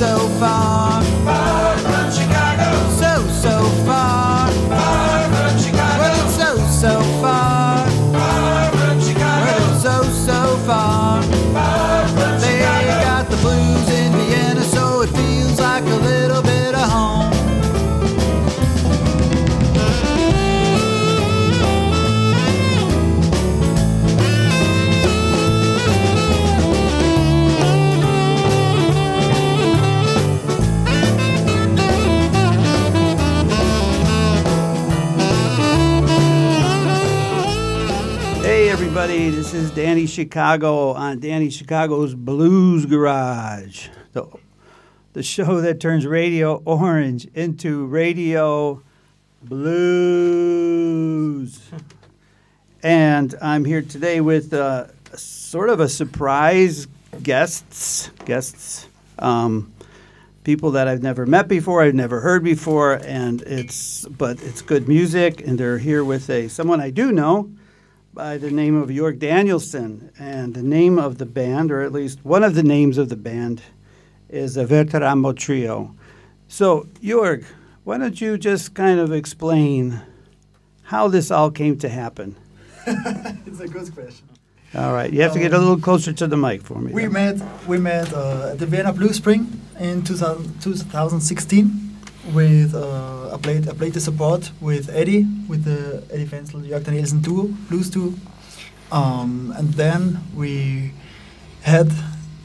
so far. Danny Chicago on Danny Chicago's Blues Garage, the, the show that turns Radio Orange into Radio Blues. and I'm here today with uh, sort of a surprise guests, guests, um, people that I've never met before, I've never heard before, and it's but it's good music, and they're here with a someone I do know by the name of York Danielsen. And the name of the band, or at least one of the names of the band, is the Verteramo Trio. So, York, why don't you just kind of explain how this all came to happen? It's a good question. All right, you have to get a little closer to the mic for me. We then. met we met uh, at the Vienna Blues Spring in 2000, 2016 with uh, I played I played the support with Eddie with the Eddie Fensel Jörg Danielsen duo blues duo, um, and then we had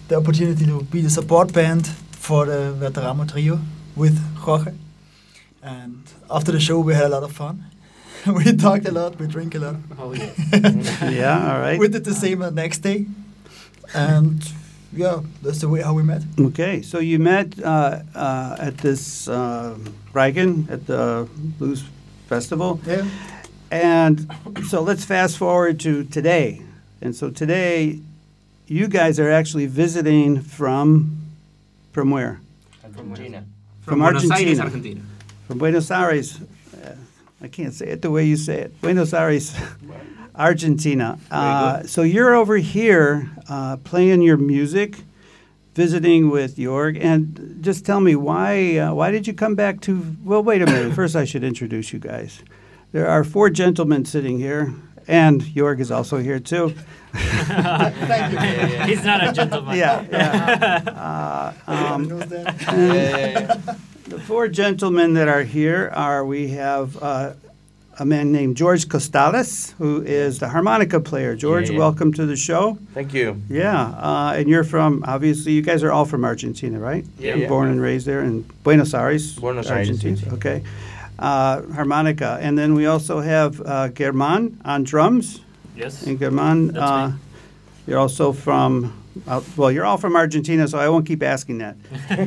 the opportunity to be the support band for the Verteramo trio with Jorge. And after the show, we had a lot of fun. we talked a lot, we drank a lot. Oh, yeah. Yeah, all right. We did the same the next day, and yeah, that's the way how we met. Okay, so you met uh, uh, at this uh, Reigen at the Blues Festival. Yeah, And so let's fast forward to today. And so today, you guys are actually visiting from from where? Argentina. From Buenos Aires, Argentina. Argentina. From Buenos Aires. Uh, I can't say it the way you say it. Buenos Aires, Argentina. Uh, so you're over here uh, playing your music, visiting with Jorg, and just tell me why. Uh, why did you come back to? Well, wait a minute. First, I should introduce you guys. There are four gentlemen sitting here, and Jorg is also here too. thank you. He's not a gentleman. Yeah, yeah. Uh, um, Knows that. The four gentlemen that are here are we have uh, a man named George Costales, who is the harmonica player. George, Yeah, yeah. welcome to the show. Thank you. Yeah, uh, and you're from obviously you guys are all from Argentina, right? Yeah. Yeah. Born and raised there in Buenos Aires. Buenos Aires, Argentina. yes. Okay. Uh, harmonica, and then we also have uh, German on drums. Yes. And German, uh, you're also from, uh, well, you're all from Argentina, so I won't keep asking that.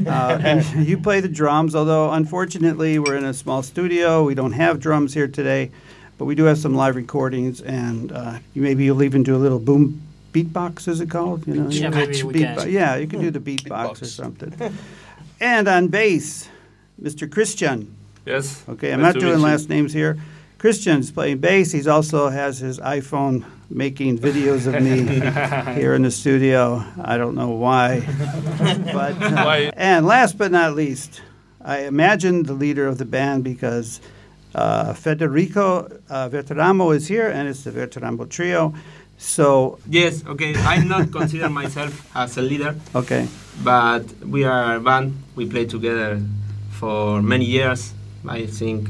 Uh, and you play the drums, although unfortunately we're in a small studio. We don't have drums here today, but we do have some live recordings, and uh, you maybe you'll even do a little boom beatbox, is it called? You know, Yeah, maybe we beatbo- can. Yeah, you can do the beatbox or something. and on bass, Mr. Christian. Yes. Okay, I'm Nice not doing last names here. Christian's playing bass. He also has his iPhone making videos of me here in the studio. I don't know why, but uh, Why? and last but not least, I imagine the leader of the band because uh, Federico uh, Verteramo is here, and it's the Verteramo trio. So Yes, okay. I'm not consider myself as a leader, okay, but we are a band. We play together for many years. I think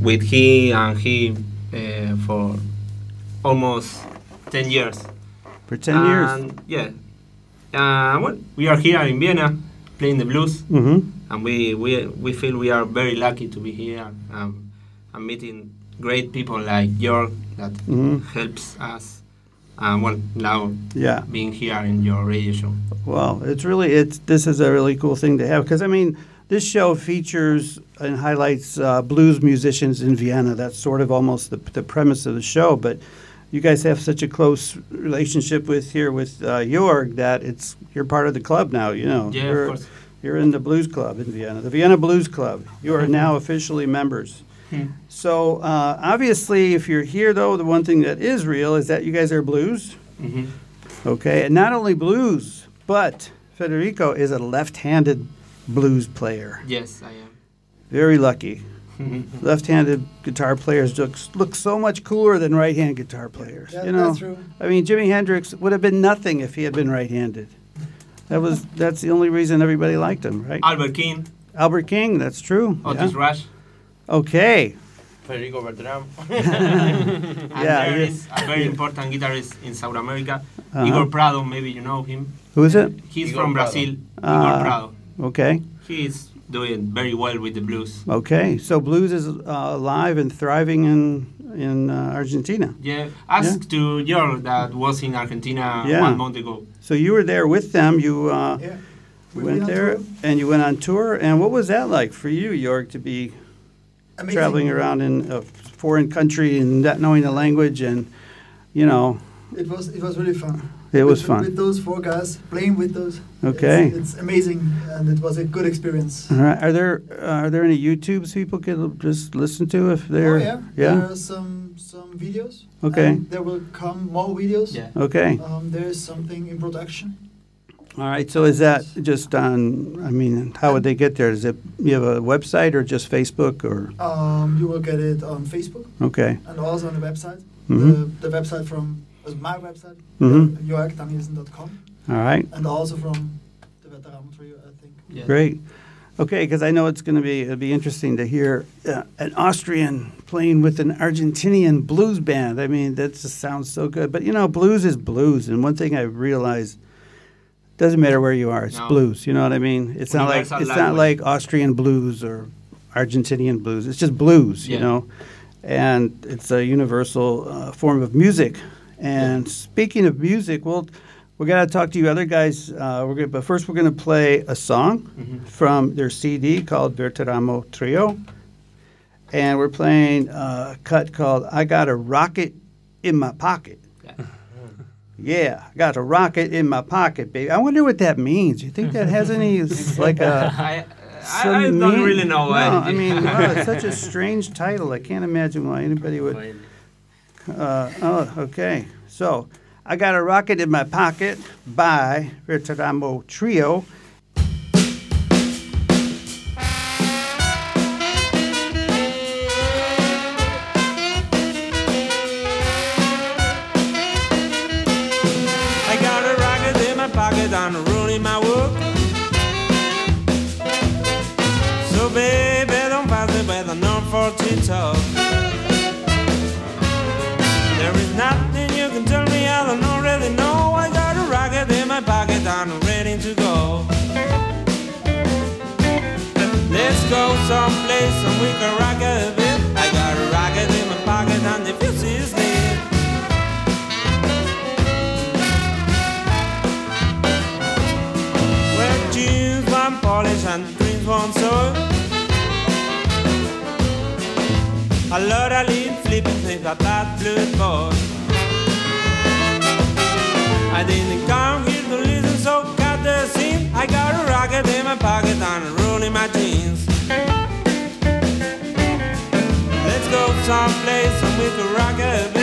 with he and he uh, for almost 10 years. for ten years. Yeah. Uh, well, we are here in Vienna playing the blues, hmm and we, we, we feel we are very lucky to be here um, and meeting great people like York that hmm helps us. And well, now Yeah. being here in your radio show. Well, it's really it's this is a really cool thing to have because I mean this show features and highlights uh, blues musicians in Vienna. That's sort of almost the, the premise of the show. But you guys have such a close relationship with here with uh, Jorg that it's you're part of the club now. You know, Yeah, you're, of course. you're in the blues club in Vienna, the Vienna Blues Club. You are now officially members. Hmm. So uh, obviously, if you're here though, the one thing that is real is that you guys are blues. hmm Okay, and not only blues, but Federico is a left-handed blues player. Yes, I am. Very lucky. Left-handed guitar players look look so much cooler than right-hand guitar players. Yeah, you know, that's true. I mean, Jimi Hendrix would have been nothing if he had been right-handed. That was that's the only reason everybody liked him, right? Albert King, Albert King, that's true. Otis Yeah. Rush. Okay. Federico Bertram. And Yeah, there yeah. is a very important guitarist in South America, Uh-huh. Igor Prado. Maybe you know him. Who is it? He's Igor from Prado. Brazil. Ah. Igor Prado. Okay. He's doing very well with the blues. Okay. So blues is uh, alive and thriving in in uh, Argentina. Yeah, ask to George that was in Argentina Yeah. one month ago. So you were there with them. You uh, Yeah. We've went there tour. and you went on tour. And what was that like for you, York, to be Amazing. traveling around in a foreign country and not knowing the language and you know It was it was really fun. It was with, fun. with those four guys playing with those. Okay. It's, it's amazing, and it was a good experience. All right. Are there uh, are there any YouTubes people can just listen to if they're oh yeah, yeah? There are some some videos. Okay. and there will come more videos. Yeah. Okay. Um, there is something in production. All right. So is that just on? I mean, how would they get there? Is it you have a website or just Facebook or? Um, you will get it on Facebook Okay. and also on the website. Mm-hmm. The, the website from my website, Mhm. jorgdanielsen.com, All right. and also from the Verteramo Trio, I think. Yeah. Great. Okay, because I know it's going to be it'll be interesting to hear uh, an Austrian playing with an Argentinian blues band. I mean, that just sounds so good. But you know, blues is blues, and one thing I realized doesn't matter where you are, it's No. blues. You know what I mean? It's not like Universal it's not like Austrian blues or Argentinian blues. It's just blues. You know, and it's a universal uh, form of music. And speaking of music, we'll we're gonna talk to you other guys. Uh, we're gonna, but first we're gonna play a song Mhm. from their CD called Verteramo Trio, and we're playing a cut called "I Got a Rocket in My Pocket." Yeah. Yeah, I got a rocket in my pocket, baby. I wonder what that means. You think that has any like a? I, I, I don't mean- really know No, why. I mean, wow, it's such a strange title. I can't imagine why anybody would. Uh, oh, okay. So, I got a rocket in my pocket by Verteramo Trio. I got a rocket in my pocket someplace and we can rock a bit. I got a rocket in my pocket and the fuse is lit. Where jeans one polish and dreams one soil. I love a little flipping things about that blue boy. I didn't come here to listen, so cut the scene. I got a rocket in my pocket and a roll in my jeans. Someplace rock a bit.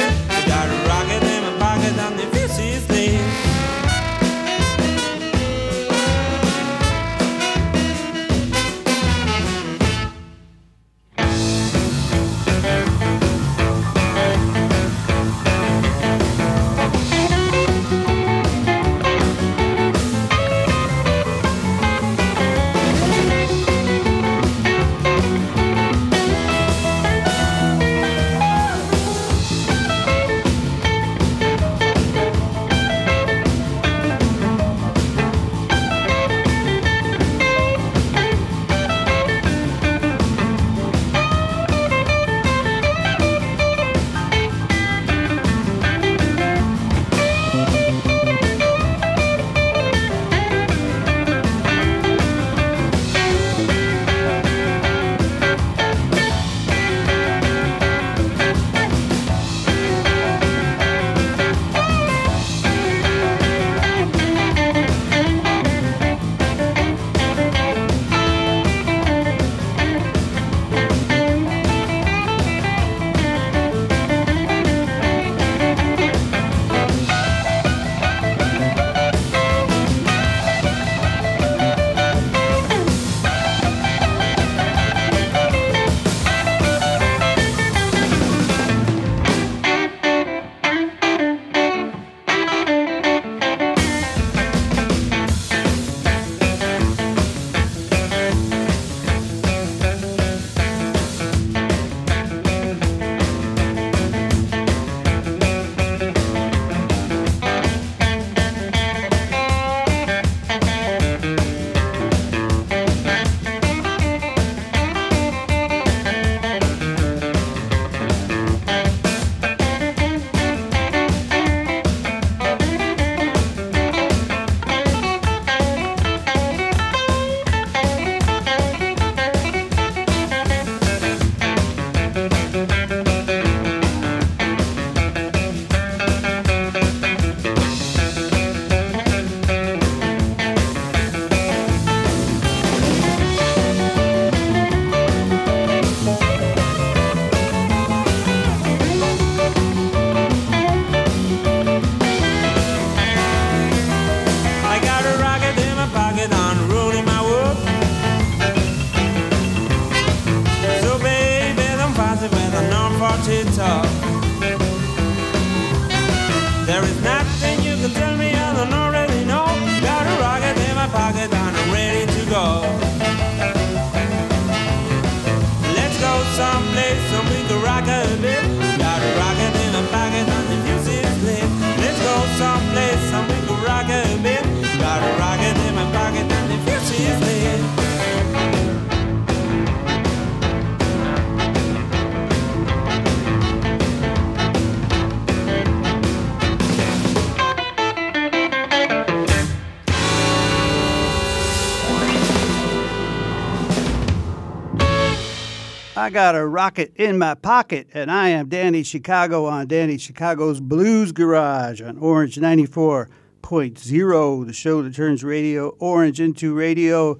Got a rocket in my pocket, and I am Danny Chicago on Danny Chicago's Blues Garage on Orange 94.0, the show that turns radio orange into radio.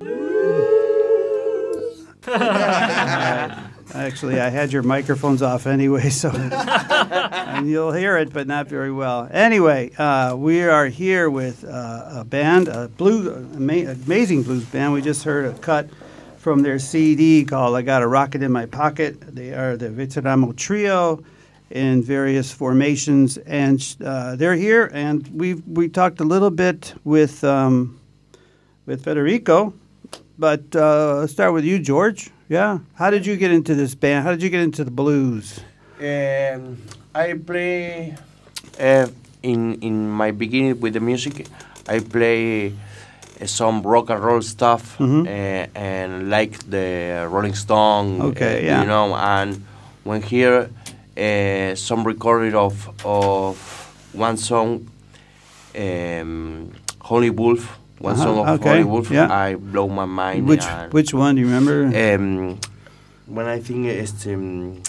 Actually, I had your microphones off anyway, so and you'll hear it, but not very well. Anyway, uh, we are here with uh, a band, a blue, ama- amazing blues band. We just heard a cut from their CD called "I Got a Rocket in My Pocket." They are the Verteramo Trio in various formations, and uh, they're here. And we we talked a little bit with um, with Federico, but uh, let's start with you, George. Yeah, how did you get into this band? How did you get into the blues? Um, I play uh, in in my beginning with the music. I play some rock and roll stuff Mhm. uh, and like the Rolling Stone. Okay, uh, yeah. You know, and when here uh, some recording of of one song, um, Howlin' Wolf. One Uh-huh, song of okay, Howlin' Wolf. yeah. I blow my mind. Which which one do you remember? um, when I think it's um,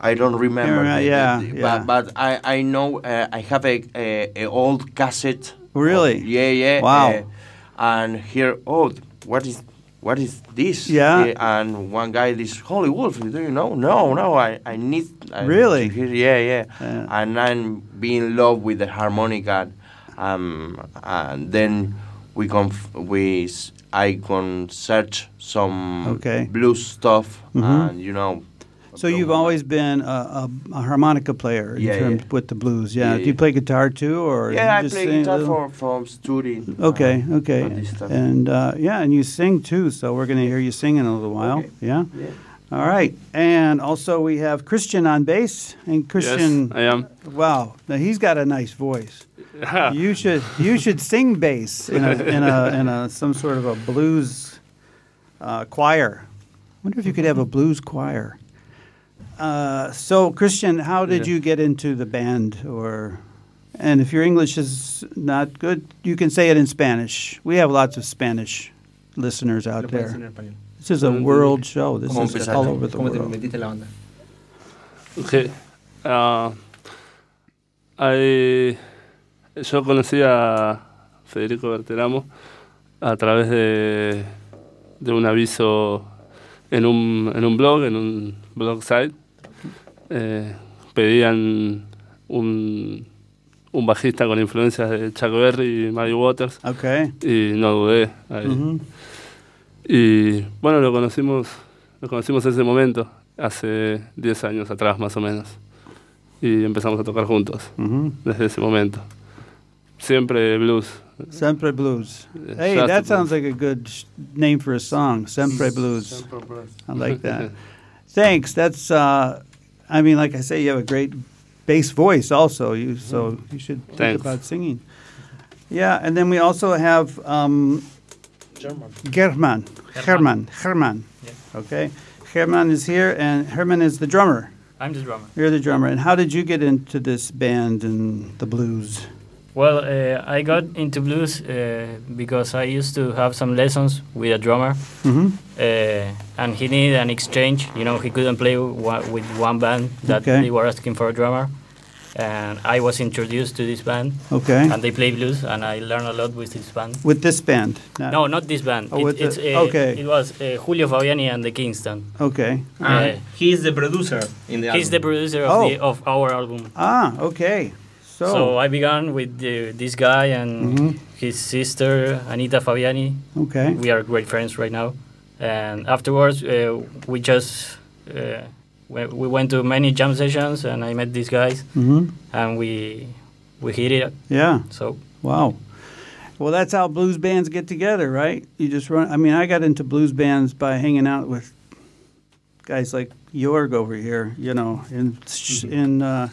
I don't remember. Yeah, the- yeah, the- yeah. But, but I I know uh, I have a, a, a old cassette. Really? of- yeah, yeah. Wow. uh, and here, oh, what is what is this? Yeah. Uh, and one guy, this Howlin' Wolf. Do you know? No, no. I I need. I, Really? yeah, yeah. Yeah. And I'm being in love with the harmonica, um, and then we conf- we I can search some Okay. blues stuff, Mhm. and you know. So you've always been a, a, a harmonica player in Yeah, terms yeah. with the blues, yeah. Yeah, Do you play guitar too, or Yeah, you I play sing guitar little? for from studio. Okay, uh, okay, and and uh, yeah, and you sing too. So we're going to hear you sing in a little while. Okay. Yeah. Yeah. All right, and also we have Christian on bass, and Christian. Yes, I am. Wow, now he's got a nice voice. You should you should sing bass in a in a in a some sort of a blues uh, choir. I wonder if you could have a blues choir. Uh, so Christian, how did Yeah. you get into the band, or and if your English is not good, you can say it in Spanish. We have lots of Spanish listeners out Lo puedes there. decir en español. This is a No world show. This ¿Cómo is empezaste? all over the ¿Cómo te world. metiste en la banda? Okay. Ah, hay- yo conocí a Federico Verteramo a través de, de un aviso en un, en un blog, en un blog site. Eh, pedían un, un bajista con influencias de Chuck Berry y Muddy Waters Okay. y no dudé. ahí. Mhm. Y bueno, lo conocimos, lo conocimos en ese momento, hace 10 años atrás más o menos. Y empezamos a tocar juntos Mhm. desde ese momento. Siempre blues. Sempre Blues. Uh, Hey, Shasta that sounds Blues. like a good sh- name for a song. Sempre Blues. I like that. Thanks. That's. Uh, I mean, like I say, you have a great bass voice. Also, you so you should think about singing. Yeah, and then we also have um, German. German. Herman. Herman. Okay. Herman is here, and Herman is the drummer. I'm the drummer. You're the drummer. And how did you get into this band and the blues? Well, uh, I got into blues uh, because I used to have some lessons with a drummer, Mm-hmm. uh, and he needed an exchange. You know, he couldn't play wa- with one band that Okay. they were asking for a drummer, and I was introduced to this band, Okay. and they play blues, and I learned a lot with this band. With this band. Not- No, not this band. Oh, It, with the- it's, uh, okay. It was uh, Julio Fabiani and the Kingston. Okay. Uh, he's the producer in the he's the producer of, Oh. the, of our album. Ah, okay. So, So I began with this guy and Mhm. his sister Anita Fabiani. okay. We are great friends right now. And afterwards, uh, we just uh, we, we went to many jam sessions, and I met these guys, hmm and we we hit it. Yeah. So Wow. Well, that's how blues bands get together, right? You just run. I mean, I got into blues bands by hanging out with guys like Jorg over here, you know, in sh in uh,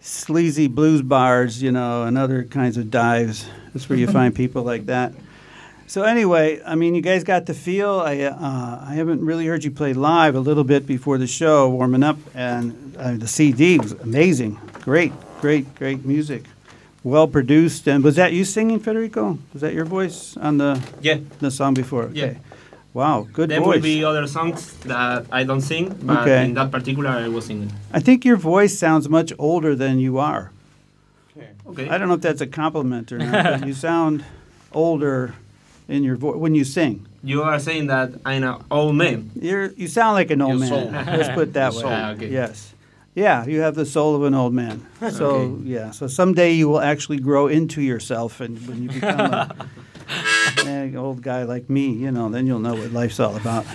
sleazy blues bars, you know, and other kinds of dives. That's where you find people like that. So anyway, I mean, you guys got the feel. I uh, I haven't really heard you play live a little bit before the show, warming up, and uh, the CD was amazing. Great, great, great music. Well produced. And was that you singing, Federico? Was that your voice on the Yeah. the song before? Okay. Yeah. Wow, good There voice. will be other songs that I don't sing, but Okay. in that particular I was singing. I think your voice sounds much older than you are. Okay. I don't know if that's a compliment or not, but you sound older in your voice when you sing. You are saying that I'm an old man. You're you sound like an old Your man. Let's put it that Your way. soul. Ah, okay. Yes. Yeah, you have the soul of an old man. So Okay. yeah, so someday you will actually grow into yourself, and when you become a, an old guy like me, you know, then you'll know what life's all about.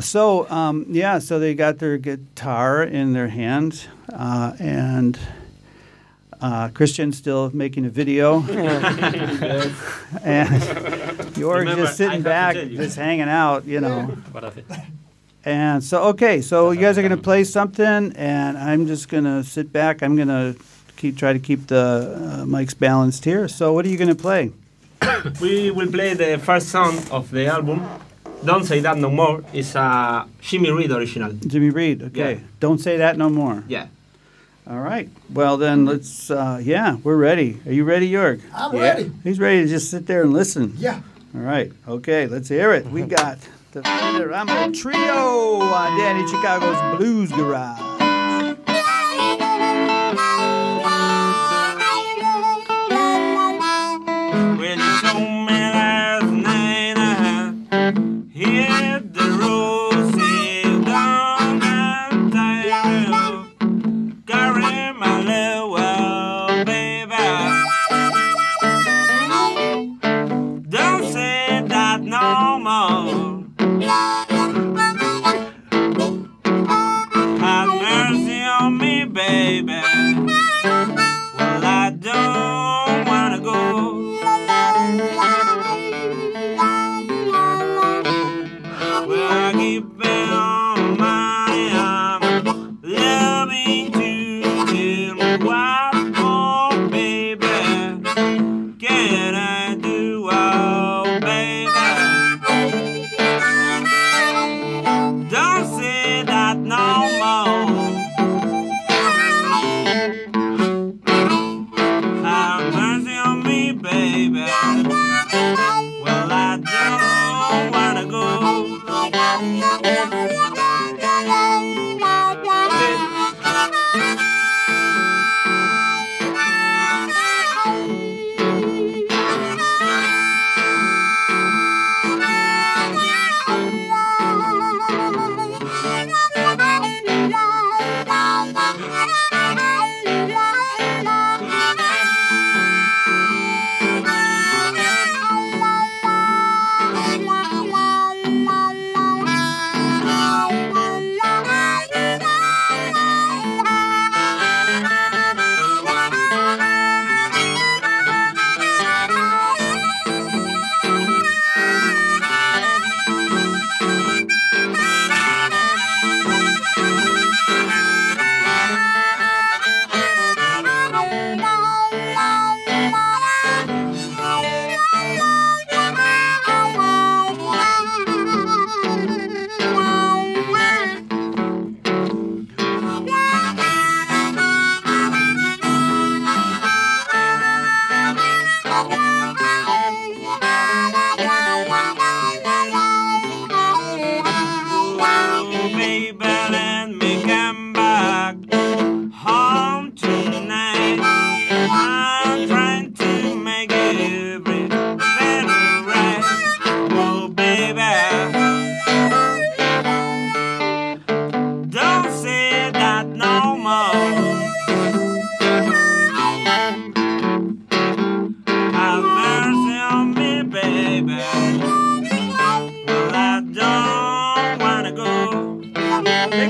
So um, yeah, so they got their guitar in their hand, uh, and uh, Christian's still making a video, and you're Remember, just sitting have back, just hanging out, you know. what of it? And so, okay, so you guys are going to play something, and I'm just going to sit back. I'm going to keep try to keep the uh, mics balanced here. So, what are you going to play? We will play the first song of the album. Don't say that no more. It's a Jimmy Reed original. Jimmy Reed. Okay, Yeah. don't say that no more. Yeah. All right. Well, then let's. Uh, yeah, we're ready. Are you ready, Jorg? I'm Yeah. ready. He's ready to just sit there and listen. Yeah. All right. Okay, let's hear it. We got the Rambo Trio on Danny Chicago's Blues Garage. Oh,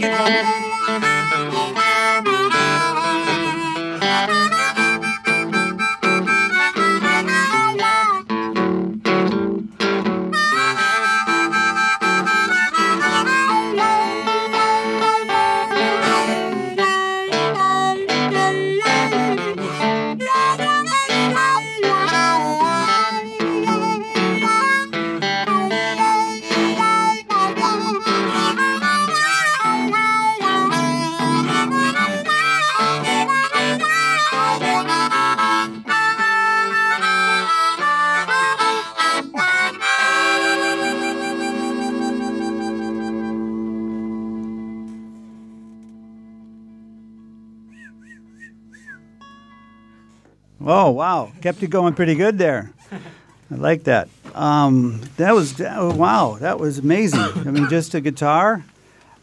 Thank you. Wow, kept it going pretty good there. I like that. Um, that was that- wow, that was amazing. I mean, just a guitar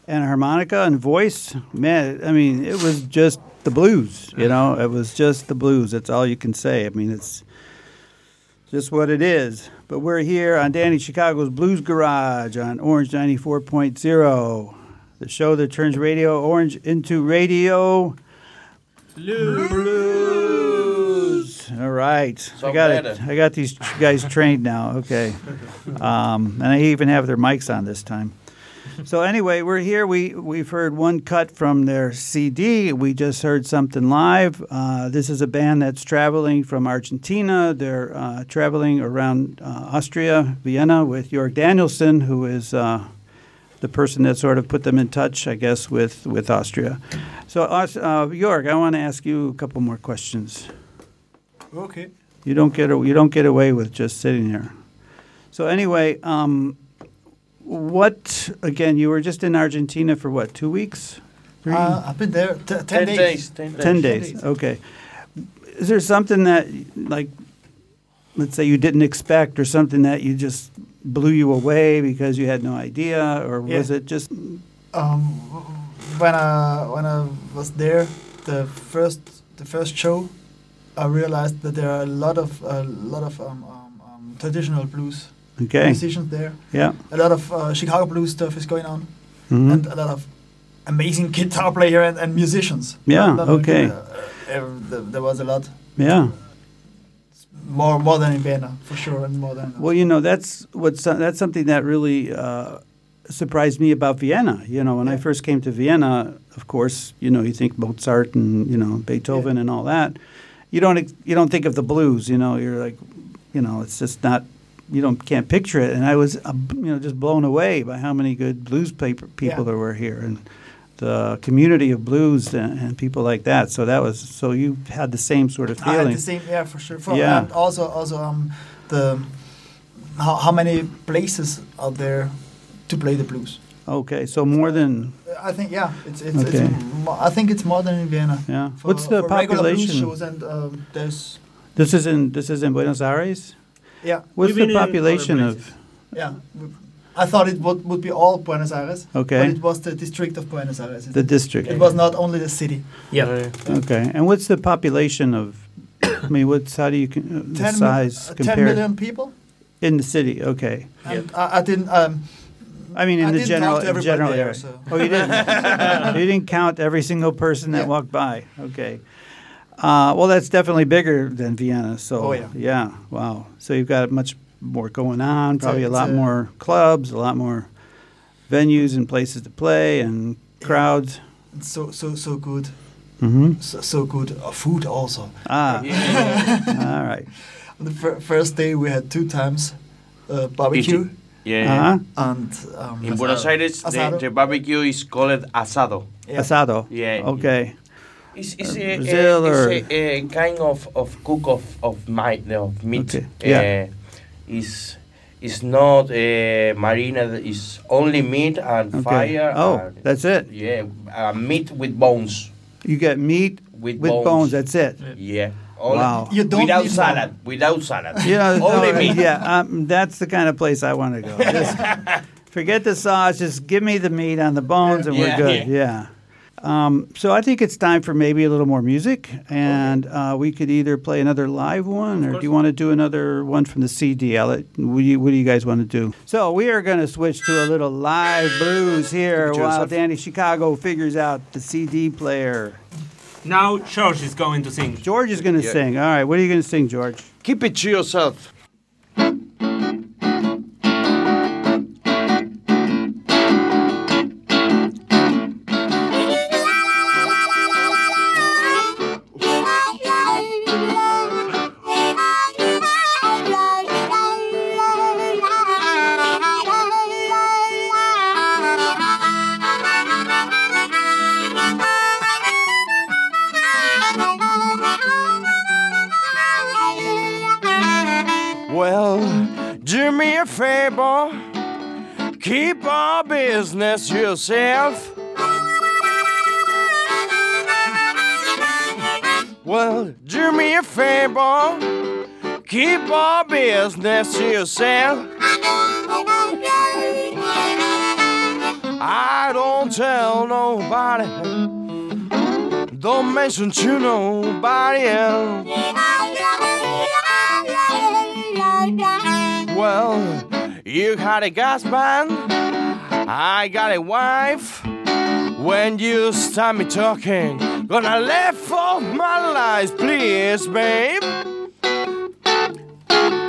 and a harmonica and voice. Man, I mean, it was just the blues. You know, it was just the blues. That's all you can say. I mean, it's just what it is. But we're here on Danny Chicago's Blues Garage on Orange 94.0, the show that turns Radio Orange into radio All right, So I got it. I got these guys trained now. Okay, um, and I even have their mics on this time. So anyway, we're here. We we've heard one cut from their CD. We just heard something live. Uh, this is a band that's traveling from Argentina. They're uh, traveling around uh, Austria, Vienna, with Jörg Danielsen, who is uh, the person that sort of put them in touch, I guess, with with Austria. So, uh, Jörg, I want to ask you a couple more questions. Okay. You don't get you don't get away with just sitting there. So anyway, um, what again? You were just in Argentina for what? Two weeks? Three? Uh, I've been there t- ten, Ten days. days. Ten days. Ten Ten days. days. Okay. Is there something that like, let's say you didn't expect, or something that you just blew you away because you had no idea, or was it just Um, when I when I was there, the first the first show, I realized that there are a lot of a lot of um, um, um, traditional blues okay? musicians there. Yeah. A lot of uh, Chicago blues stuff is going on, Mhm. and a lot of amazing guitar player and, and musicians. Yeah, okay. uh, uh, there, was a lot Yeah. more more than in Vienna for sure, and more than. Well, you know, that's what's that's something that really uh, surprised me about Vienna. You know, when I first came to Vienna, of course, you know, you think Mozart and you know Beethoven and all that. You don't you don't think of the blues. You know, you're like, you know, it's just not. You don't can't picture it. And I was, uh, you know, just blown away by how many good blues paper people Yeah. there were here and the community of blues and, and people like that. So that was so you had the same sort of feeling. I had the same, yeah, for sure. For, Yeah. And also, also, um, the how, how many places are there to play the blues? Okay, so more than I think, yeah, it's it's, Okay. it's mo- I think it's more than in Vienna. yeah. For, What's the for population? shows and um, there's This is in this is in Buenos Aires. yeah, What's We've the been in other population of? yeah. I thought it would, would be all Buenos Aires, Okay, but it was the district of Buenos Aires. the district. it was not only the city. Yeah. Okay, and what's the population of? I mean, what's how do you con- uh, the 10, mil- size uh, 10 compare million people. in the city? Okay, And I, I didn't. Um, I mean in I the didn't general talk to general there, area. so. Oh, you didn't. you didn't count every single person that Yeah. walked by. Okay. Uh, well, that's definitely bigger than Vienna. So Oh, yeah. yeah, wow. So you've got much more going on. Probably a, lot a- more clubs, a lot more venues and places to play and crowds. it's so so so good, Mm-hmm. so, so good. Uh, food also. Ah, Yeah. all right. The fir- first day we had two times uh, barbecue yeah. Uh-huh. and um, In Buenos Aires, the, the barbecue is called asado. yeah. Asado. Yeah. Okay. It's, it's, Uh, a, Brazil a, or- it's a, a kind of, of cook of, of, meat, of meat. Okay, yeah. Uh, it's, it's not uh, marina, it's only meat and Okay. fire. Oh, and, that's it. Yeah, uh, meat with bones. You get meat With, with bones. That's it. Yeah. Only- Wow. You don't without need salad. Without salad. Yeah, Only no, meat. yeah. Um, that's the kind of place I want to go. Just forget the sauce. Just give me the meat on the bones, and we're good. Yeah. Um, so I think it's time for maybe a little more music, and uh, we could either play another live one, or do you want to do another one from the CD? I'll let, what, do you, what do you guys want to do? So we are going to switch to a little live blues here Give it to while. Danny Chicago figures out the CD player. Now George is going to sing. George is going to Yeah. sing. All right, what are you going to sing, George? Keep it to yourself. Business yourself. Well, do me a favor, keep our business to yourself. I don't tell nobody, don't mention to nobody else. Well, you got a gas man, I got a wife. When you start me talking, gonna let for my life, please, babe.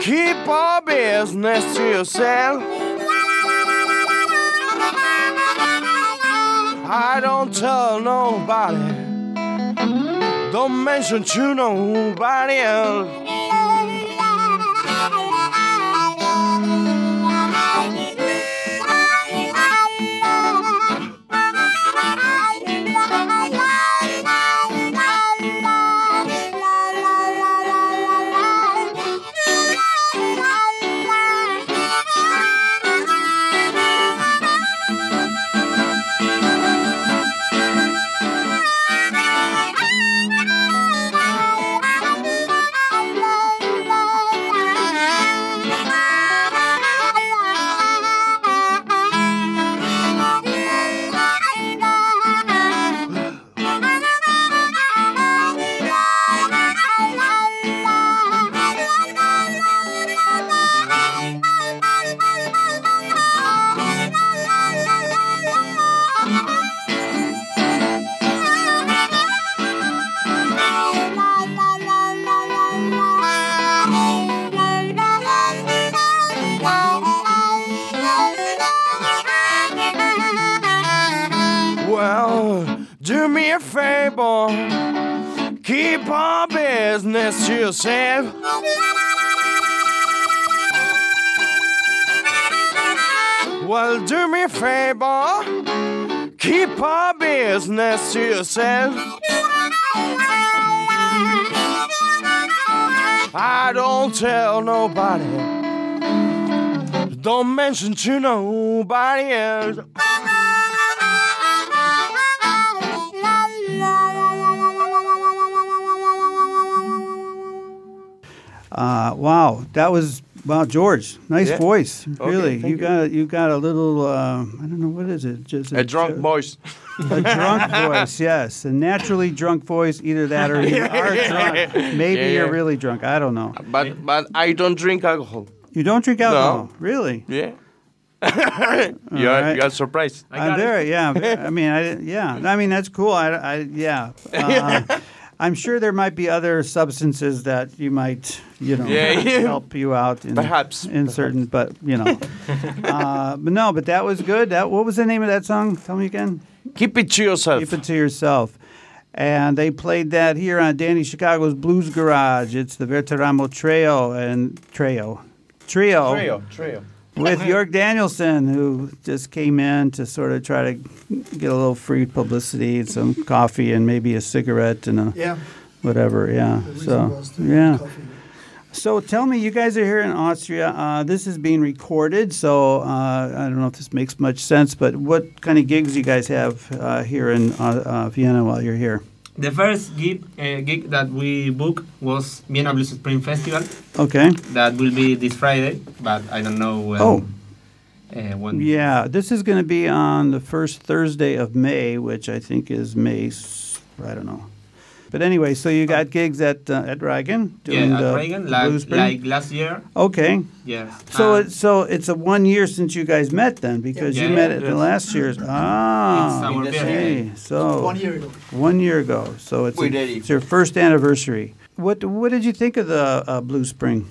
Keep our business to yourself. I don't tell nobody. Don't mention to nobody else. To yourself. I don't tell nobody, don't mention to nobody else. Uh, wow, that was wow, George. Nice Yeah. voice, Okay, really. thank you got you got a little. Uh, I don't know what is it. Just A drunk voice. a drunk voice. Yes, a naturally drunk voice. Either that or you are drunk. Maybe Yeah, you're really drunk. I don't know. But but I don't drink alcohol. You don't drink alcohol, really? Yeah. you are right. you are surprised. I I'm got it. very yeah. I mean, I yeah. I mean, that's cool. I, I yeah. Uh, I'm sure there might be other substances that you might you know Yeah, yeah. help you out in Perhaps, in certain, but you know. uh, but no, but that was good. That what was the name of that song? Tell me again. Keep it to yourself. Keep it to yourself. And they played that here on Danny Chicago's Blues Garage. It's the Verteramo Trio and Trio. Trio, Trio, trio. with York Danielsen, who just came in to sort of try to get a little free publicity, and some coffee, and maybe a cigarette and a Yeah. whatever. Yeah. So yeah. So tell me, you guys are here in Austria. Uh, this is being recorded, so uh, I don't know if this makes much sense, but what kind of gigs you guys have uh, here in uh, uh, Vienna while you're here? The first gig, uh, gig that we booked was Vienna Blues Spring Festival. Okay. That will be this Friday, but I don't know when. Oh. Uh, when Yeah, this is going to be on the first Thursday of May, which I think is May. I don't know. But anyway, so you got gigs at uh, at Reigen doing yeah, the at Reigen, like, Blues Spring? like last year. Okay. Yes. So And it's so it's a one year since you guys met then because you Yeah. met at the last year's. Ah, It's okay. So One year ago. One year ago. So it's, a- it's your first anniversary. What What did you think of the uh, Blue Spring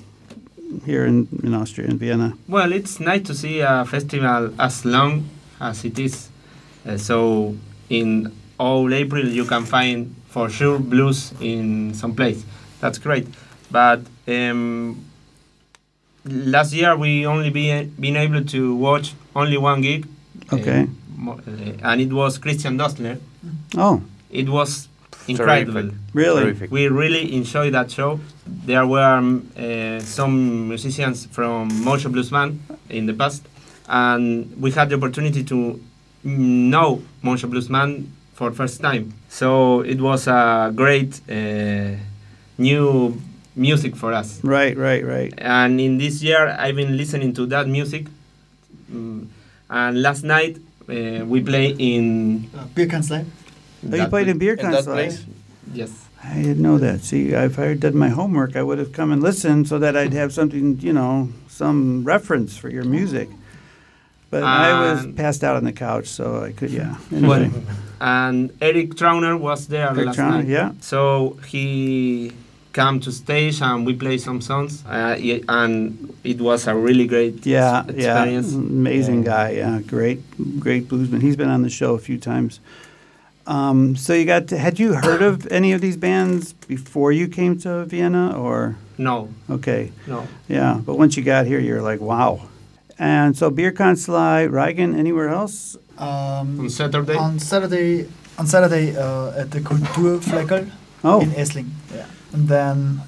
here in, in Austria, in Vienna? Well, it's nice to see a festival as long as it is. Uh, so in all April you can find for sure blues in some place. That's great. But um, last year we only be, been able to watch only one gig. Okay. mo- uh, and it was Christian Dozzler. Oh, It was incredible. Terrific. really? Terrific. We really enjoyed that show. There were um, uh, some musicians from Mojo Blues Band in the past, and we had the opportunity to know Mojo Blues Band for first time. So it was a great uh, new music for us. Right, right, right. And in this year, I've been listening to that music. Mm, and last night uh, we play in. Uh, beer can. Oh, you that played in beer In that Yes. I didn't know that. See, if I had done my homework, I would have come and listened so that I'd have something, you know, some reference for your music. But I was Um, passed out on the couch, so I could, yeah. Well, Anyway. And Erik Trauner was there Eric last Trauner, night. yeah. So he came to stage and we played some songs, uh, and it was a really great Yeah, ex- yeah, experience. amazing guy. Yeah, great, great bluesman. He's been on the show a few times. Um, so you got? To, had you heard of any of these bands before you came to Vienna, or No, okay, no. yeah? But once you got here, you're like, wow. And so Beer Kanzlei, Reigen, anywhere else? Um, On Saturday, on Saturday, on Saturday uh, at the Kulturfleckel Oh, in Essling. Yeah. And then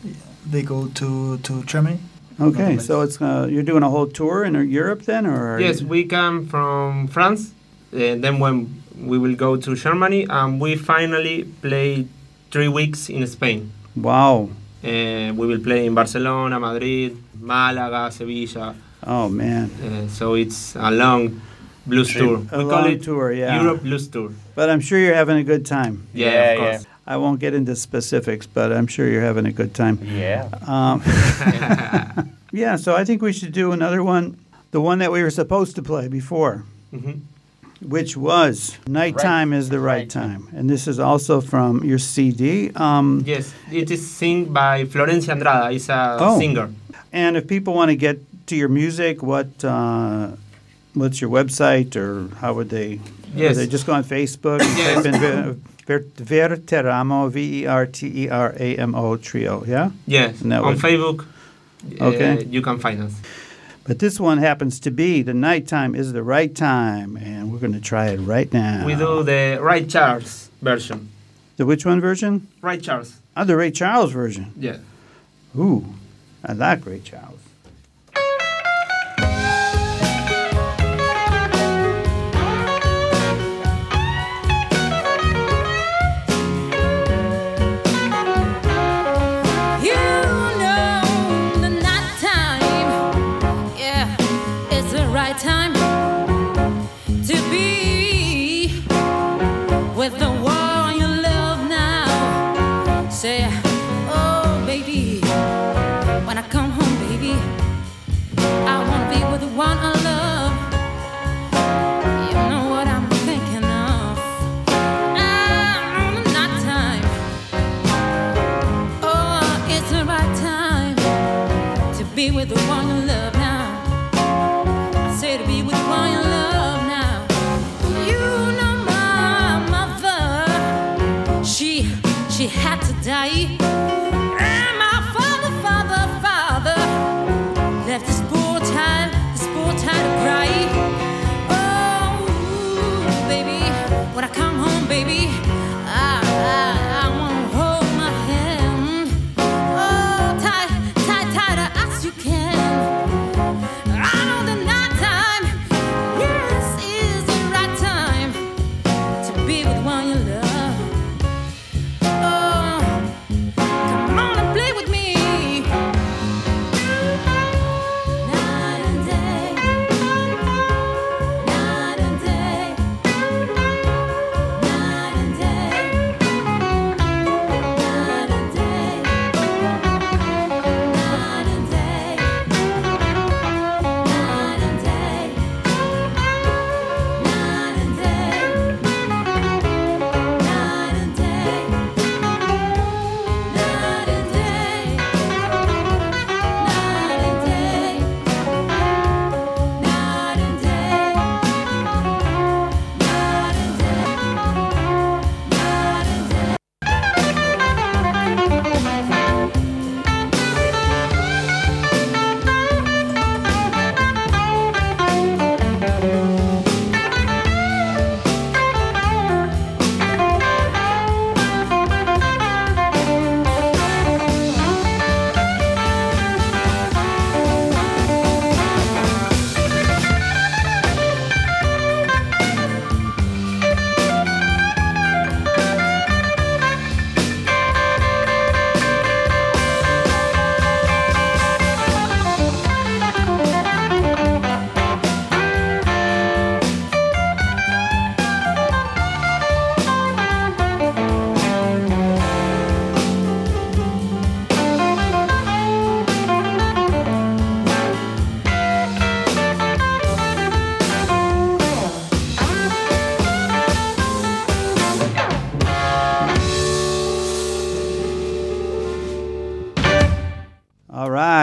they go to to Germany. okay. So it's uh, you're doing a whole tour in Europe then, or? yes, we come from France. Uh, then when we will go to Germany, and we finally play three weeks in Spain. Wow. Uh, we will play in Barcelona, Madrid, Málaga, Sevilla. Oh man. Uh, so it's a long blues Trip. tour. A we call long it tour, yeah. Europe Blues Tour. But I'm sure you're having a good time. Yeah, Yeah, of course. I won't get into specifics, but I'm sure you're having a good time. Yeah. Um, yeah, so I think we should do another one, the one that we were supposed to play before, Mhm. which was Nighttime is the Right Right Time. And this is also from your CD. Um, Yes, it is sung by Florencia Andrada. Is a Oh. singer. And if people want to get to your music, what uh, what's your website or how would they? Yes. They just go on Facebook and Yes. type in Ver- Ver- Verteramo, V E R T E R A M O trio, yeah? Yes, on would- Facebook. uh, Okay. you can find us. But this one happens to be the nighttime is the right time, and we're going to try it right now. We do the Ray Charles version. the which one version? Ray Charles. Oh, the Ray Charles version. Yeah. Ooh, I like Ray Charles.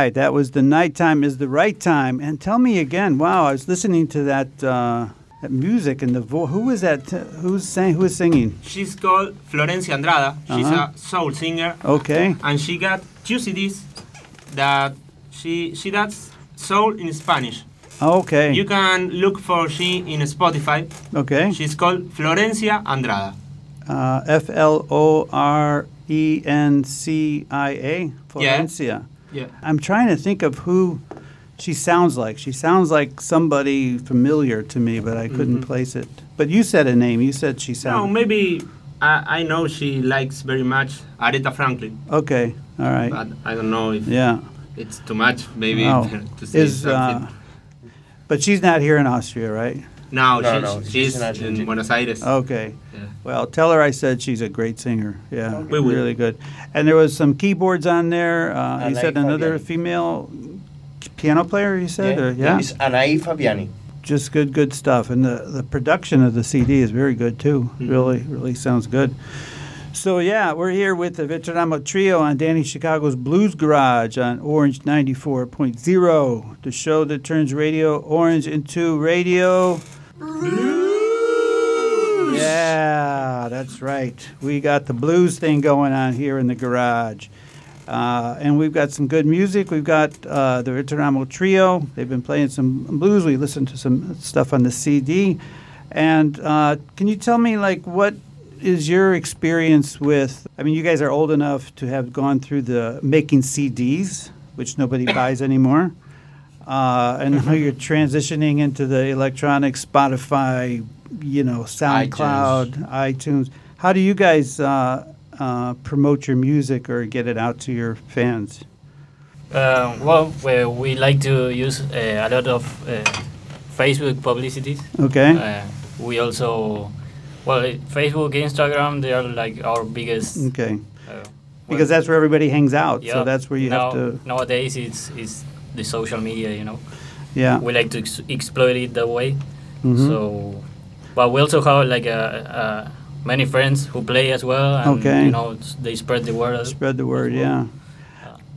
Right, that was the nighttime is the right time. And tell me again. Wow, I was listening to that uh, that music and the voice. who was that? Who's saying? Who is singing? She's called Florencia Andrada. She's Uh-huh. a soul singer, Okay, and she got two CDs that she she does soul in Spanish. okay, You can look for she in Spotify. okay. She's called Florencia Andrada. Uh, F L O R E N C I A, Florencia. Yeah. I'm trying to think of who she sounds like. She sounds like somebody familiar to me, but I couldn't Mhm. place it. But you said a name. You said she sounds. No, maybe I, I know she likes very much Aretha Franklin, okay, all right. but I don't know if Yeah. it's too much. Maybe Oh. to say Is something. uh, but she's not here in Austria, right? No, No, she, no, she's she's in in, Argentina. Buenos Aires. Okay. Yeah. Well, tell her I said she's a great singer. Yeah, We will. really good. And there was some keyboards on there. Uh, you Anai said another Fabiani. female piano player. You said, or, Yeah, yeah, It's Anaí Fabiani. just good, good stuff. And the the production of the CD is very good too. Mhm. Really, really sounds good. So yeah, we're here with the Verteramo Trio on Danny Chicago's Blues Garage on Orange 94.0, the show that turns Radio Orange into Radio Yeah, that's right. We got the blues thing going on here in the garage. Uh, and we've got some good music. We've got uh, the Verteramo Trio. They've been playing some blues. We listened to some stuff on the CD. And uh, can you tell me, like, what is your experience with? I mean, you guys are old enough to have gone through the making CDs, which nobody buys anymore. Uh, and now you're transitioning into the electronic Spotify, you know, SoundCloud, iTunes. How do you guys uh, uh, promote your music or get it out to your fans? Uh, well, we, we like to use uh, a lot of uh, Facebook publicities. Okay. Uh, we also, well, Facebook, Instagram, they are like our biggest. Okay. Uh, Because that's where everybody hangs out. yeah, So that's where you now, have to. Nowadays, it's, it's the social media, you know. Yeah. We like to ex- exploit it that way. Mhm. So, but we also have like uh, uh, many friends who play as well. And, Okay. You know, they spread the word. Spread the word, as yeah. well.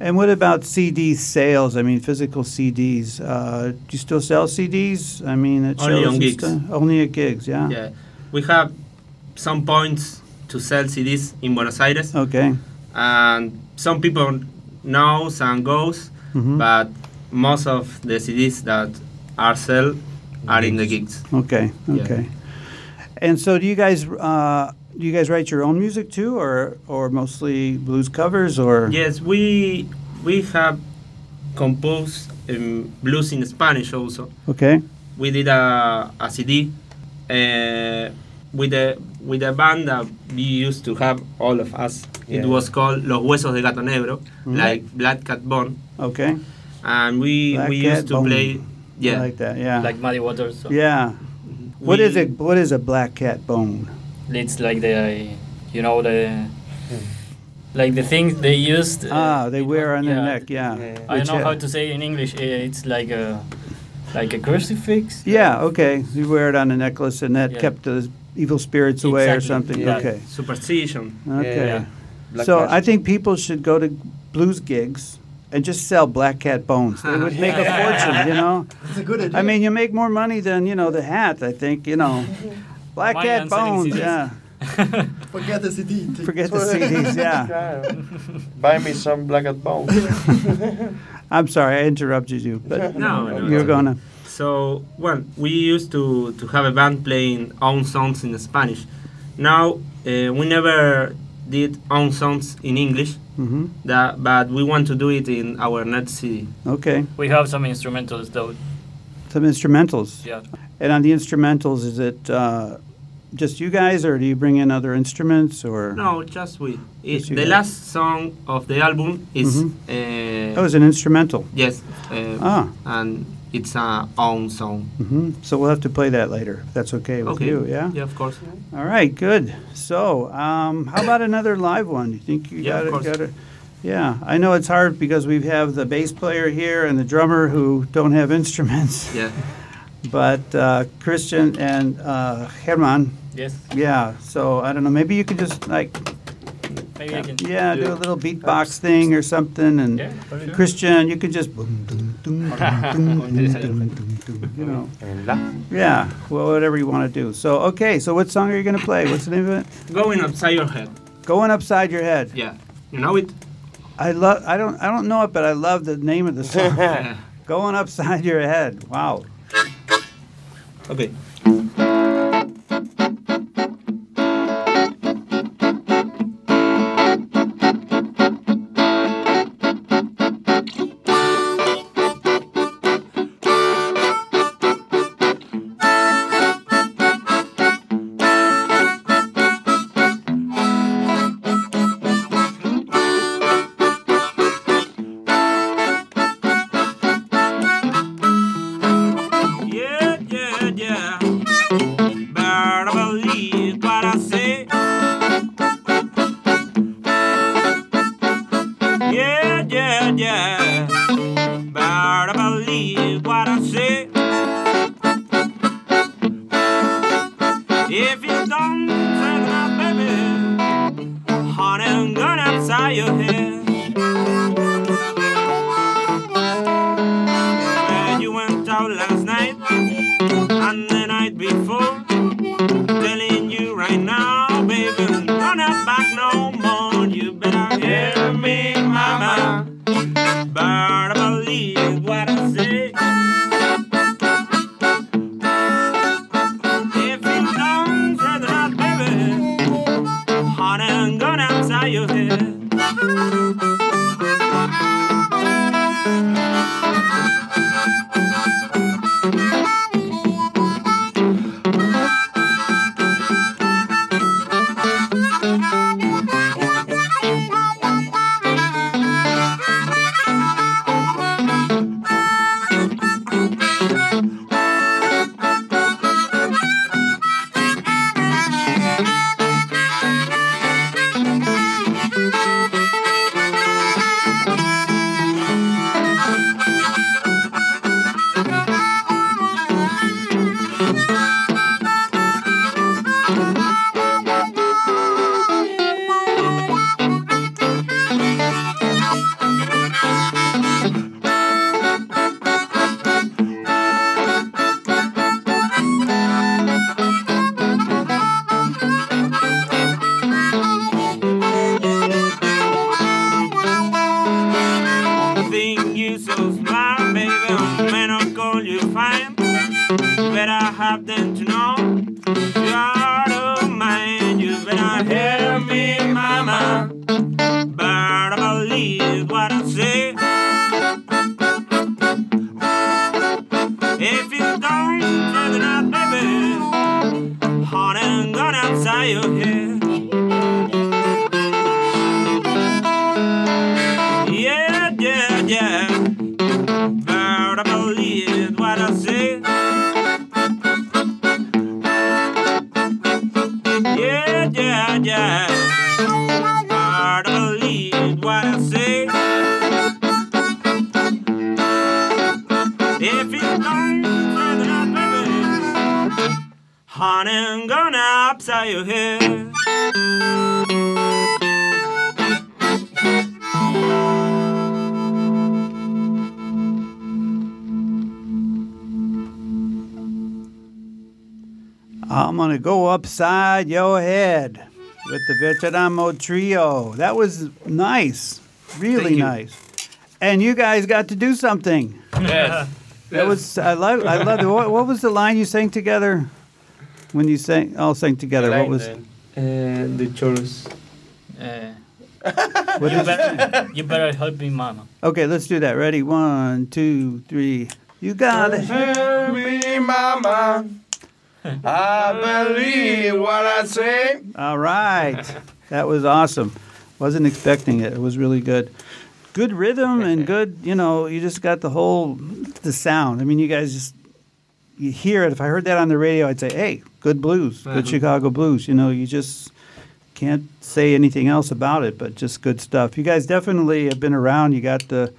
And what about CD sales? I mean, physical CDs. Uh, do you still sell CDs? I mean, at Only on gigs. stuff? Only at gigs, yeah. Yeah, we have some points to sell CDs in Buenos Aires, Okay. and some people knows and goes, Mhm. but most of the CDs that are sold are in the gigs. Okay. Yeah. Okay. And so, do you guys uh, do you guys write your own music too, or or mostly blues covers, or Yes, we we have composed um, blues in Spanish also. Okay. We did a, a CD uh, with a with a band that we used to have all of us. It was called Los Huesos de Gato Negro, Mhm. like Black Cat Bone, Okay. And we Black we used to Bone. play. I Yeah, like that. Yeah. Like Muddy Waters. So yeah. What we- is it? What is a black cat bone? It's like the, you know, the, like the things they used. uh, Ah, they wear was- on their yeah. neck. Yeah. Yeah. I don't know uh, how to say it in English. eh, It's like a, like a crucifix. Yeah. Okay. You wear it on a necklace, and that Yeah. kept the evil spirits away or something. yeah. Okay. superstition. Okay. Yeah. Black so Magic. I think people should go to blues gigs and just sell black cat bones. They would make a fortune, you know. It's a good idea. I mean, you make more money than you know the hat. I think you know. Black Money cat bones, CDs. yeah. forget the CD. Take- Forget the CDs, yeah. Yeah. Buy me some black cat bones. I'm sorry, I interrupted you, but No, no, you're no. gonna. So, well, we used to, to have a band playing own songs in Spanish. Now, uh, we never did own songs in English, hmm that, but we want to do it in our next CD. Okay, We have some instrumentals though. some instrumentals. Yeah. And on the instrumentals, is it uh, just you guys, or do you bring in other instruments, or? No, just we. It, Just the guys. last song of the album is. Mhm. Uh, Oh, it's an instrumental. yes, uh, Ah. and it's a own song. hmm So we'll have to play that later. If that's okay with Okay. you, yeah. Yeah, of course. All right, good. So, um, how about another live one? You think you Yeah, got of it? course. Got it? Yeah, I know it's hard because we have the bass player here and the drummer who don't have instruments. Yeah. But uh, Christian and uh, Herman, Yes. yeah. So I don't know. Maybe you could just like Maybe can. Yeah, do, do a little beatbox thing or something, and yeah, sure. Christian, you can just boom, boom, boom, boom, boom, boom, boom, you know. Yeah, well, whatever you want to do. So, okay, so what song are you gonna play? What's the name of it? Going upside your head. Going upside your head. Yeah, you know it. I love. I don't. I don't know it, but I love the name of the song. Going upside your head. Wow. Okay. If you don't say that, baby, honey, I'm gonna upside your head. I'm gonna go upside your head with the Verteramo Trio. That was nice, really nice. And you guys got to do something. Yes. That was I love I love it. What, what was the line you sang together? When you sang all sang together, what was Uh, the chorus. Uh, what you, did you sing? better, you better help me, mama. Okay, let's do that. Ready? One, two, three. You got it. Tell me, mama. I believe what I say. All right. That was awesome. Wasn't expecting it. It was really good. Good rhythm and good, you know, you just got the whole the sound. I mean, you guys just you hear it. If I heard that on the radio, I'd say, "Hey, good blues, good Mhm. Chicago blues." You know, you just can't say anything else about it, but just good stuff. You guys definitely have been around. You got the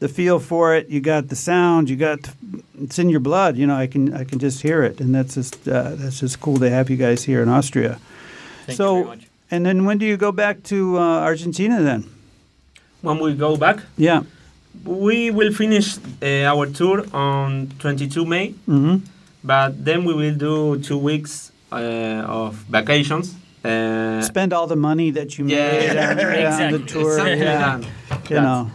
the feel for it. You got the sound. You got it's in your blood. You know, I can I can just hear it, and that's just uh, that's just cool to have you guys here in Austria. Thank So- you very much. And then when do you go back to uh, Argentina then? When we go back, Yeah. We will finish uh, our tour on 22 May, hmm but then we will do two weeks uh, of vacations. Uh, Spend all the money that you Yeah. made on, on the Exactly. tour. something like Yeah. that. You know.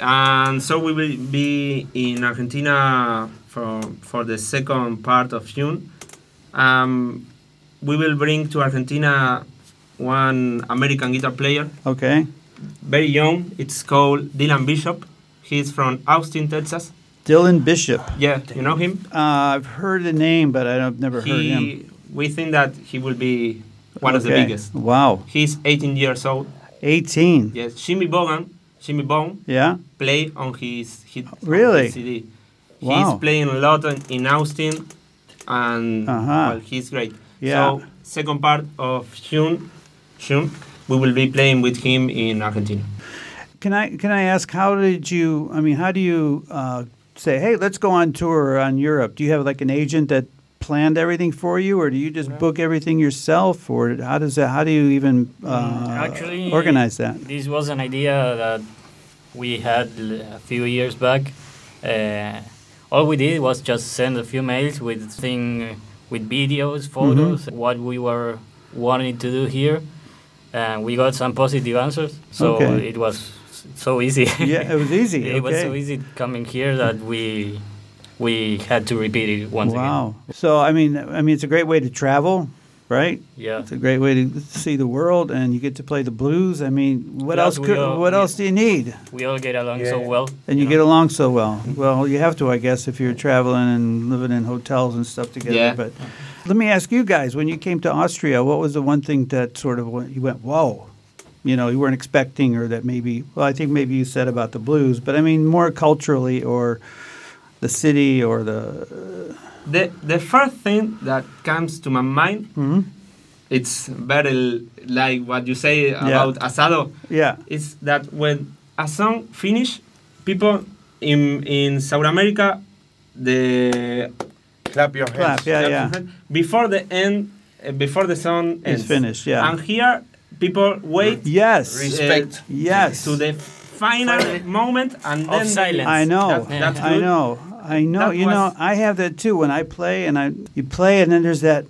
and so we will be in Argentina for for the second part of June. Um, we will bring to Argentina one American guitar player, Okay. very young. It's called Dylan Bishop. He's from Austin, Texas. Dylan Bishop. Yeah, you know him. Uh, I've heard the name, but I've never heard him. We think that he will be one of the biggest. Wow. He's 18 years old. 18. Yes, Jimmy Bogan, Jimmy Bone Yeah. play on his hit Really? his CD. Wow. He's playing a lot in, in Austin, and Uh-huh. well, he's great. Yeah. So second part of June, June, we will be playing with him in Argentina. Can I can I ask how did you? I mean, how do you uh, say, hey, let's go on tour on Europe? Do you have like an agent that planned everything for you, or do you just book everything yourself, or how does that? How do you even uh, Mm, Actually, organize that? This was an idea that we had a few years back. Uh, all we did was just send a few mails with thing with videos, photos, what we were wanting to do here, and we got some positive answers. So Okay. it was so easy. Yeah, it was easy. it was so easy coming here that we we had to repeat it once again. Wow. So I mean, I mean, it's a great way to travel, right? Yeah. It's a great way to see the world, and you get to play the blues. I mean, what Plus else? Could, all- what we- else do you need? We all get along so well. And you get along so well. Well, you have to, I guess, if you're traveling and living in hotels and stuff together. Yeah. But let me ask you guys: when you came to Austria, what was the one thing that sort of went, you went, "Whoa"? You know, you weren't expecting, or that maybe. Well, I think maybe you said about the blues, but I mean more culturally, or the city, or the. The the first thing that comes to my mind, Mhm. it's very like what you say about asado. Yeah. is that when a song finish, people in in South America, the Clap your hands. Clap. Yeah. Yeah. before the end, uh, before the song It's ends. finished. Yeah. And here, people wait yes. Uh, Respect. Yes. to the final moment, and then Of silence. I know. That- that's I know. I know. That you know, I have that too. When I play and I you play and then there's that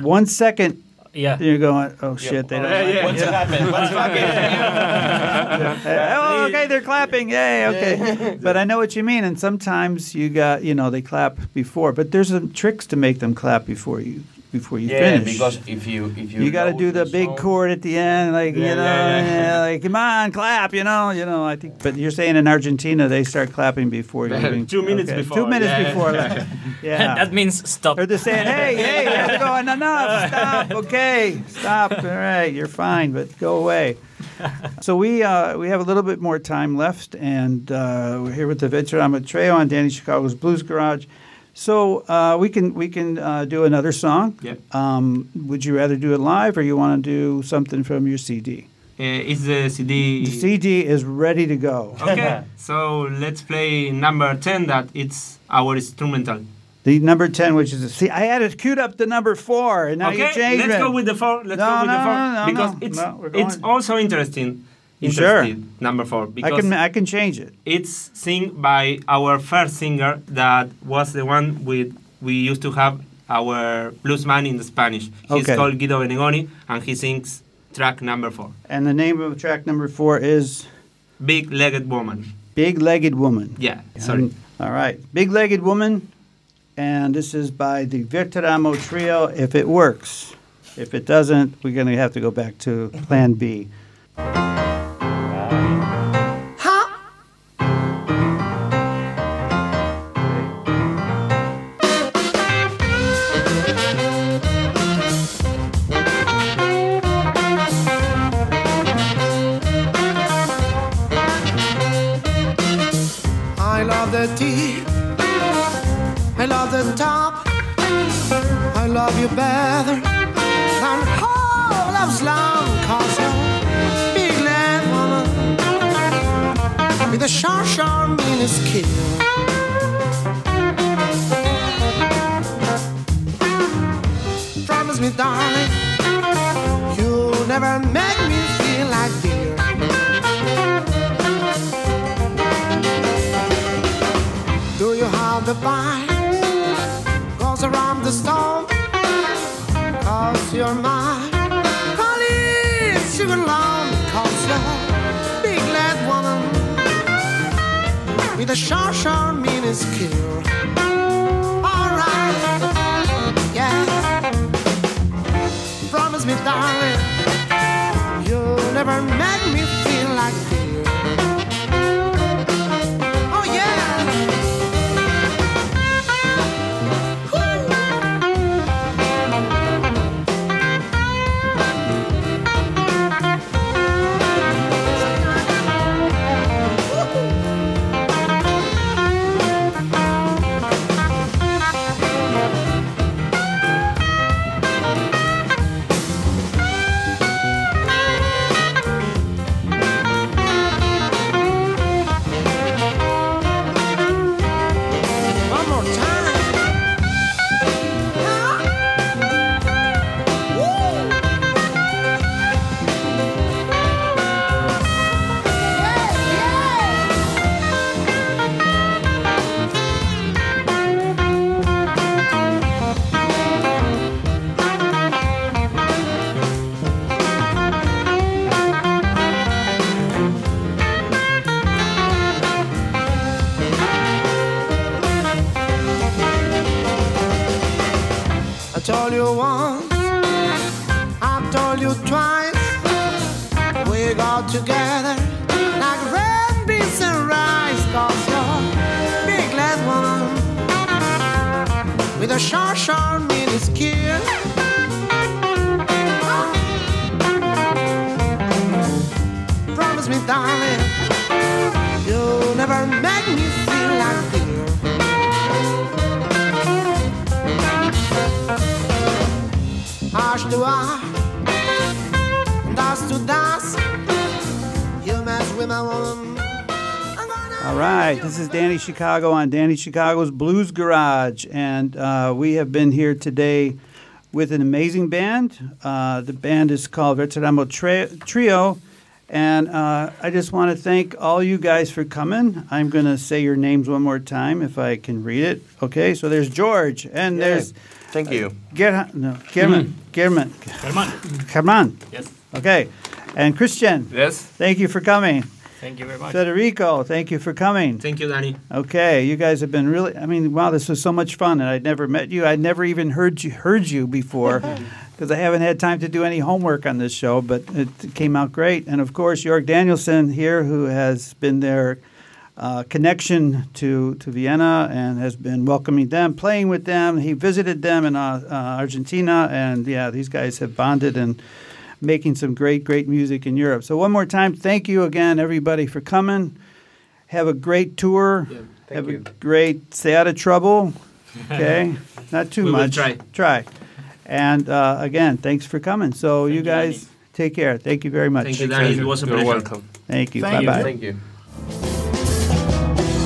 one second Yeah. you're going, oh shit, they oh, don't. like it. What's happening? What's oh, okay, they're clapping. Yay, okay. but I know what you mean. And sometimes you got, you know, they clap before, but there's some tricks to make them clap before you before you Yeah, finish. because if you if you you got to do the big song- chord at the end, like you know, yeah, yeah. yeah, like come on, clap, you know, you know. I think, but you're saying in Argentina they start clapping before you even Two minutes okay, before, Two minutes yeah. before, like, yeah. that means stop. Or they're saying, hey, hey, you have to go, enough, stop, okay, stop, all right, you're fine, but go away. So we uh, we have a little bit more time left, and uh, we're here with the Verteramo Trio on Danny Chicago's Blues Garage. So uh, we can we can uh, do another song. Yeah. Um, would you rather do it live, or you want to do something from your CD? Uh, it's the CD. The CD is ready to go. Okay, so let's play number ten. That it's our instrumental. The number ten, which is a, see, I had it queued up to number four, and now you okay, changed let's it. go with the four. Let's No, go with no, the four no, no, because it's it's also interesting. Sure. Number four I can I can change it. it's sing by our first singer that was the one with we used to have our bluesman in the Spanish. He's Okay. called Guido Benegoni and he sings track number four, And the name of track number four is Big Legged Woman. Big Legged Woman. Yeah, sorry. Um, all right. Big Legged Woman. And this is by the Verteramo Trio. If it works, if it doesn't, we're going to have to go back to plan B. Chicago on Danny Chicago's Blues Garage, and uh, we have been here today with an amazing band. Uh, the band is called Verteramo Tri- Trio, and uh, I just want to thank all you guys for coming. I'm going to say your names one more time if I can read it. Okay, so there's George, and there's Thank you. Gerha- no, German, German, Herman. German. Yes. Okay, and Christian. Yes. Thank you for coming. Thank you very much. Federico, thank you for coming. Thank you, Danny. Okay, you guys have been really. I mean, wow, this was so much fun, and I'd never met you. I'd never even heard you heard you before, because I haven't had time to do any homework on this show. But it came out great, and of course, York Danielsen here, who has been their uh, connection to to Vienna and has been welcoming them, playing with them. He visited them in uh, uh, Argentina, and yeah, these guys have bonded and making some great, great music in Europe. So one more time, thank you again, everybody, for coming. Have a great tour. thank Have you. a great stay out of trouble. Okay, not too We will much. try. Try. And uh, again, thanks for coming. So you you, guys take care. Thank you very much. Thank you, Danny. It was a You're pleasure. welcome. Thank you. Thank bye you. bye. Thank you.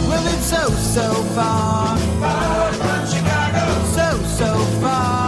Well, it's so, so far. Far from Chicago. So, so far. Far